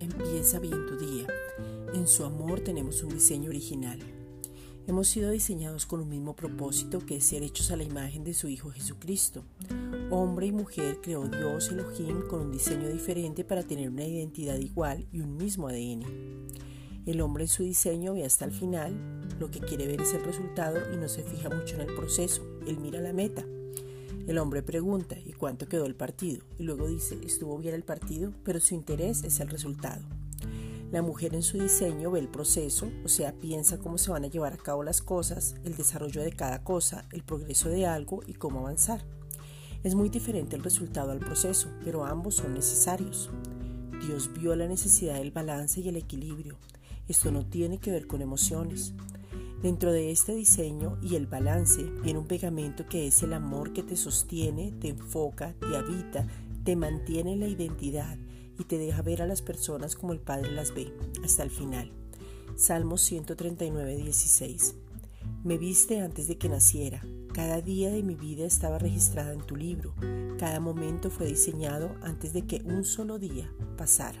Piensa bien tu día. En su amor tenemos un diseño original. Hemos sido diseñados con un mismo propósito que es ser hechos a la imagen de su Hijo Jesucristo. Hombre y mujer creó Dios Elohim con un diseño diferente para tener una identidad igual y un mismo ADN. El hombre en su diseño ve hasta el final, lo que quiere ver es el resultado y no se fija mucho en el proceso, él mira la meta. El hombre pregunta, ¿y cuánto quedó el partido? Y luego dice, estuvo bien el partido, pero su interés es el resultado. La mujer en su diseño ve el proceso, o sea, piensa cómo se van a llevar a cabo las cosas, el desarrollo de cada cosa, el progreso de algo y cómo avanzar. Es muy diferente el resultado al proceso, pero ambos son necesarios. Dios vio la necesidad del balance y el equilibrio. Esto no tiene que ver con emociones. Dentro de este diseño y el balance viene un pegamento que es el amor que te sostiene, te enfoca, te habita, te mantiene en la identidad y te deja ver a las personas como el Padre las ve, hasta el final. Salmos 139, 16. Me viste antes de que naciera. Cada día de mi vida estaba registrada en tu libro. Cada momento fue diseñado antes de que un solo día pasara.